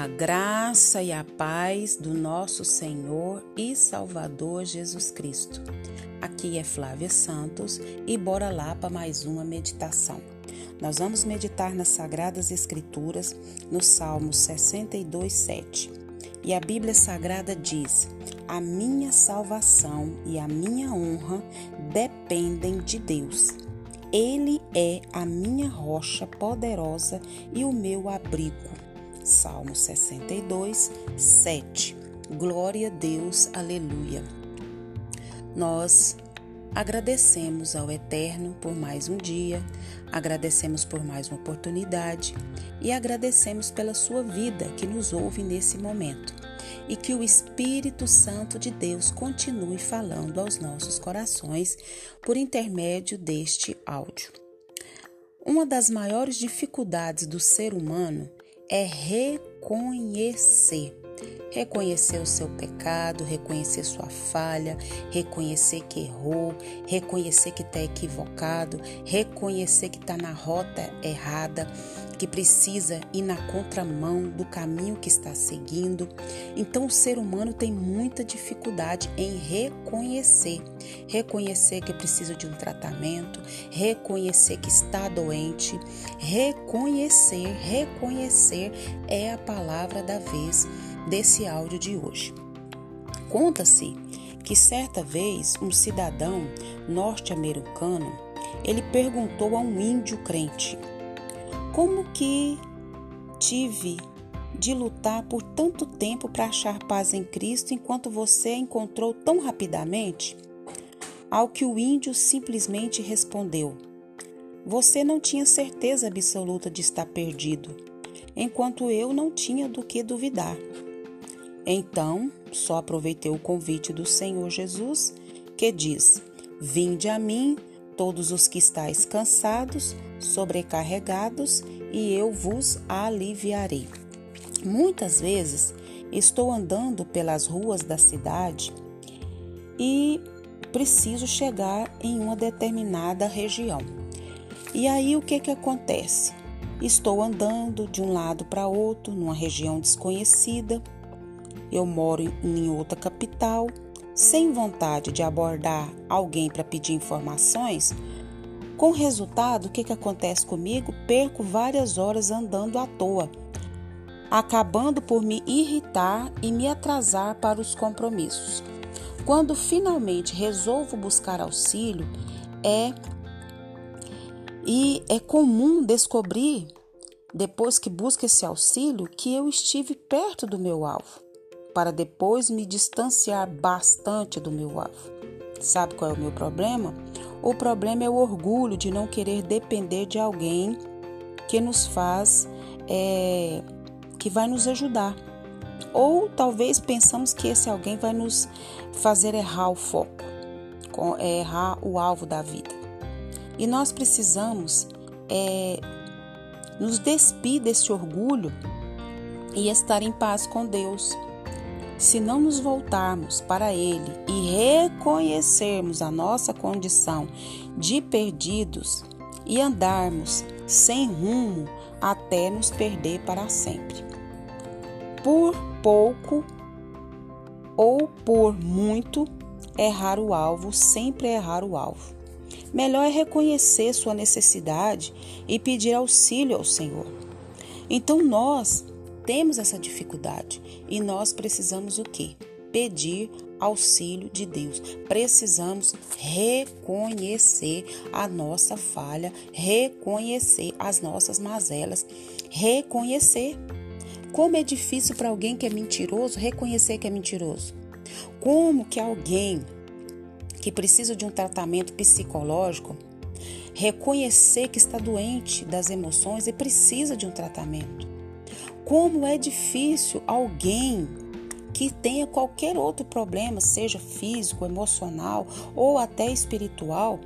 A graça e a paz do nosso Senhor e Salvador Jesus Cristo. Aqui é Flávia Santos e bora lá para mais uma meditação. Nós vamos meditar nas Sagradas Escrituras, no Salmo 62, 7. E a Bíblia Sagrada diz: A minha salvação e a minha honra dependem de Deus. Ele é a minha rocha poderosa e o meu abrigo. Salmo 62, 7. Glória a Deus, aleluia. Nós agradecemos ao Eterno por mais um dia, agradecemos por mais uma oportunidade e agradecemos pela sua vida que nos ouve nesse momento. E que o Espírito Santo de Deus continue falando aos nossos corações por intermédio deste áudio. Uma das maiores dificuldades do ser humano é reconhecer. Reconhecer o seu pecado, reconhecer sua falha, reconhecer que errou, reconhecer que está equivocado, reconhecer que está na rota errada, que precisa ir na contramão do caminho que está seguindo. Então, o ser humano tem muita dificuldade em reconhecer. Reconhecer que precisa de um tratamento, reconhecer que está doente, reconhecer, reconhecer é a palavra da vez desse áudio de hoje. Conta-se que certa vez um cidadão norte-americano ele perguntou a um índio crente como que tive de lutar por tanto tempo para achar paz em Cristo enquanto você encontrou tão rapidamente? Ao que o índio simplesmente respondeu: Você não tinha certeza absoluta de estar perdido, enquanto eu não tinha do que duvidar. Então, só aproveitei o convite do Senhor Jesus, que diz: Vinde a mim, todos os que estáis cansados, sobrecarregados, e eu vos aliviarei. Muitas vezes estou andando pelas ruas da cidade e preciso chegar em uma determinada região. E aí o que que acontece? Estou andando de um lado para outro, numa região desconhecida. Eu moro em outra capital sem vontade de abordar alguém para pedir informações, com resultado, o que, que acontece comigo? Perco várias horas andando à toa, acabando por me irritar e me atrasar para os compromissos. Quando finalmente resolvo buscar auxílio, é e é comum descobrir, depois que busco esse auxílio, que eu estive perto do meu alvo para depois me distanciar bastante do meu alvo. Sabe qual é o meu problema? O problema é o orgulho de não querer depender de alguém que nos faz, é, que vai nos ajudar. Ou talvez pensamos que esse alguém vai nos fazer errar o foco, é, errar o alvo da vida. E nós precisamos é, nos despir desse orgulho e estar em paz com Deus. Se não nos voltarmos para Ele e reconhecermos a nossa condição de perdidos e andarmos sem rumo até nos perder para sempre. Por pouco ou por muito, errar o alvo, sempre errar o alvo. Melhor é reconhecer sua necessidade e pedir auxílio ao Senhor. Então nós temos essa dificuldade e nós precisamos o quê? Pedir auxílio de Deus. Precisamos reconhecer a nossa falha, reconhecer as nossas mazelas, reconhecer. Como é difícil para alguém que é mentiroso reconhecer que é mentiroso. Como que alguém que precisa de um tratamento psicológico reconhecer que está doente das emoções e precisa de um tratamento. Como é difícil alguém que tenha qualquer outro problema, seja físico, emocional ou até espiritual,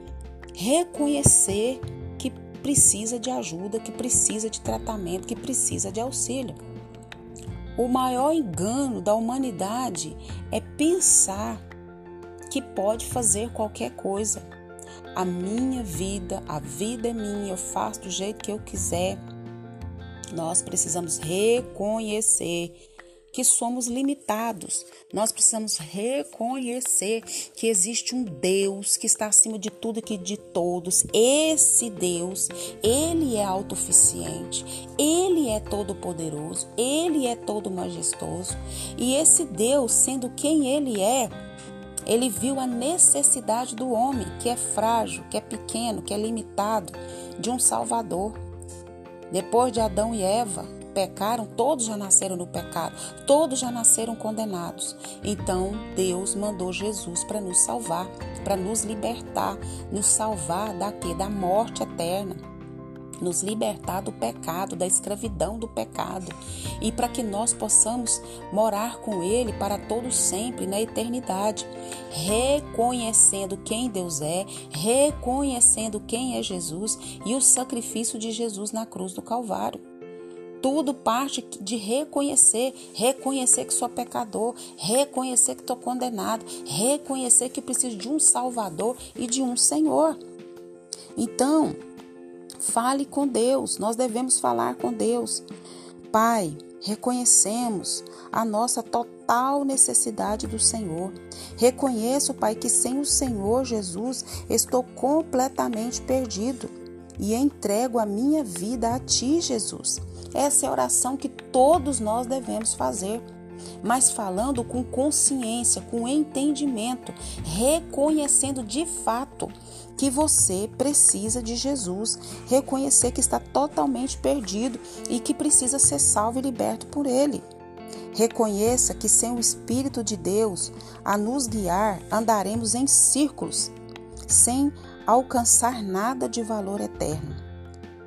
reconhecer que precisa de ajuda, que precisa de tratamento, que precisa de auxílio. O maior engano da humanidade é pensar que pode fazer qualquer coisa. A minha vida, a vida é minha, eu faço do jeito que eu quiser. Nós precisamos reconhecer que somos limitados. Nós precisamos reconhecer que existe um Deus que está acima de tudo e de todos. Esse Deus, ele é autossuficiente, ele é todo poderoso, ele é todo majestoso. E esse Deus, sendo quem ele é, ele viu a necessidade do homem, que é frágil, que é pequeno, que é limitado, de um Salvador. Depois de Adão e Eva, pecaram, todos já nasceram no pecado, todos já nasceram condenados. Então Deus mandou Jesus para nos salvar, para nos libertar, nos salvar daqui da morte eterna nos libertar do pecado, da escravidão do pecado, e para que nós possamos morar com Ele para todos sempre na eternidade, reconhecendo quem Deus é, reconhecendo quem é Jesus e o sacrifício de Jesus na cruz do Calvário. Tudo parte de reconhecer, reconhecer que sou pecador, reconhecer que estou condenado, reconhecer que preciso de um Salvador e de um Senhor. Então, fale com Deus, nós devemos falar com Deus. Pai, reconhecemos a nossa total necessidade do Senhor. Reconheço, Pai, que sem o Senhor Jesus estou completamente perdido e entrego a minha vida a Ti, Jesus. Essa é a oração que todos nós devemos fazer, mas falando com consciência, com entendimento, reconhecendo de fato que você precisa de Jesus, reconhecer que está totalmente perdido e que precisa ser salvo e liberto por Ele. Reconheça que sem o Espírito de Deus a nos guiar, andaremos em círculos, sem alcançar nada de valor eterno.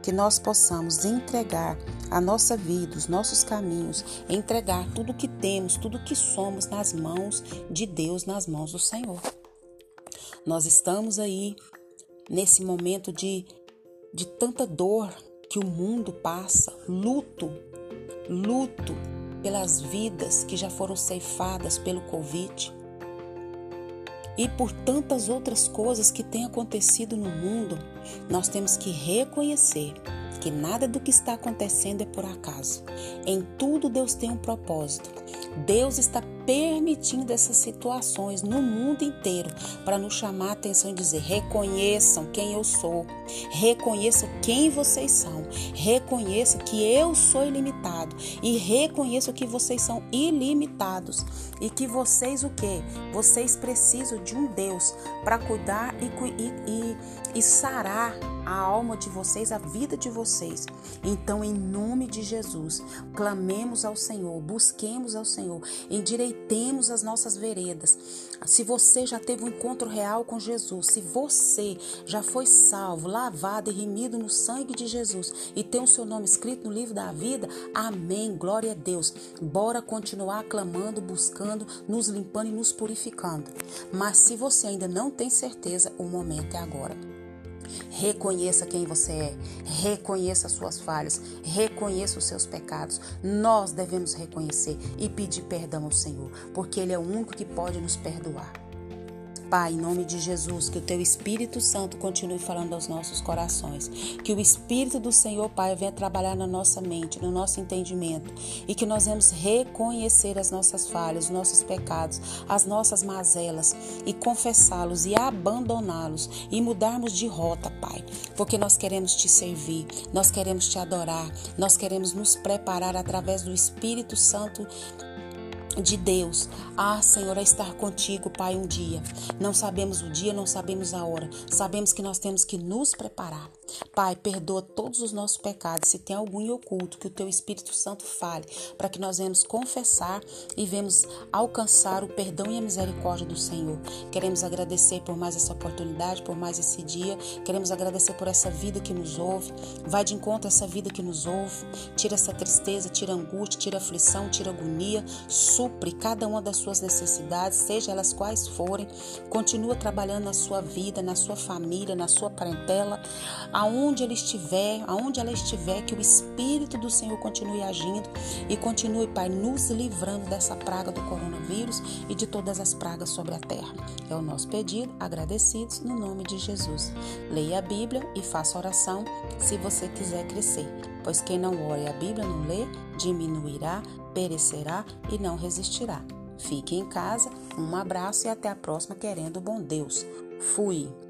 Que nós possamos entregar a nossa vida, os nossos caminhos, entregar tudo que temos, tudo que somos nas mãos de Deus, nas mãos do Senhor. Nós estamos aí nesse momento de, de tanta dor que o mundo passa, luto, luto pelas vidas que já foram ceifadas pelo Covid e por tantas outras coisas que têm acontecido no mundo, nós temos que reconhecer que nada do que está acontecendo é por acaso. Em tudo Deus tem um propósito. Deus está permitindo essas situações no mundo inteiro para nos chamar a atenção e dizer: reconheçam quem eu sou, reconheçam quem vocês são, reconheçam que eu sou ilimitado e reconheçam que vocês são ilimitados e que vocês o que? Vocês precisam de um Deus para cuidar e, e, e, e sarar a alma de vocês, a vida de vocês. Então, em nome de Jesus, clamemos ao Senhor, busquemos ao Senhor, endireitemos as nossas veredas. Se você já teve um encontro real com Jesus, se você já foi salvo, lavado e remido no sangue de Jesus e tem o seu nome escrito no livro da vida, amém. Glória a Deus. Bora continuar clamando, buscando, nos limpando e nos purificando. Mas se você ainda não tem certeza, o momento é agora. Reconheça quem você é, reconheça as suas falhas, reconheça os seus pecados. Nós devemos reconhecer e pedir perdão ao Senhor, porque Ele é o único que pode nos perdoar. Pai, em nome de Jesus, que o teu Espírito Santo continue falando aos nossos corações. Que o Espírito do Senhor, Pai, venha trabalhar na nossa mente, no nosso entendimento. E que nós vamos reconhecer as nossas falhas, os nossos pecados, as nossas mazelas e confessá-los e abandoná-los e mudarmos de rota, Pai. Porque nós queremos te servir, nós queremos te adorar, nós queremos nos preparar através do Espírito Santo de Deus. Ah, Senhor, a estar contigo, Pai, um dia. Não sabemos o dia, não sabemos a hora. Sabemos que nós temos que nos preparar. Pai, perdoa todos os nossos pecados. Se tem algum em oculto, que o Teu Espírito Santo fale, para que nós venhamos confessar e venhamos alcançar o perdão e a misericórdia do Senhor. Queremos agradecer por mais essa oportunidade, por mais esse dia. Queremos agradecer por essa vida que nos ouve. Vai de encontro a essa vida que nos ouve. Tira essa tristeza, tira angústia, tira aflição, tira agonia. Supre cada uma das suas necessidades, seja elas quais forem. Continua trabalhando na sua vida, na sua família, na sua parentela, aonde ele estiver, aonde ela estiver, que o Espírito do Senhor continue agindo e continue, Pai, nos livrando dessa praga do coronavírus e de todas as pragas sobre a terra. É o nosso pedido, agradecidos no nome de Jesus. Leia a Bíblia e faça oração se você quiser crescer, pois quem não ore a Bíblia não lê, diminuirá, perecerá e não resistirá. Fique em casa, um abraço e até a próxima, querendo bom Deus. Fui!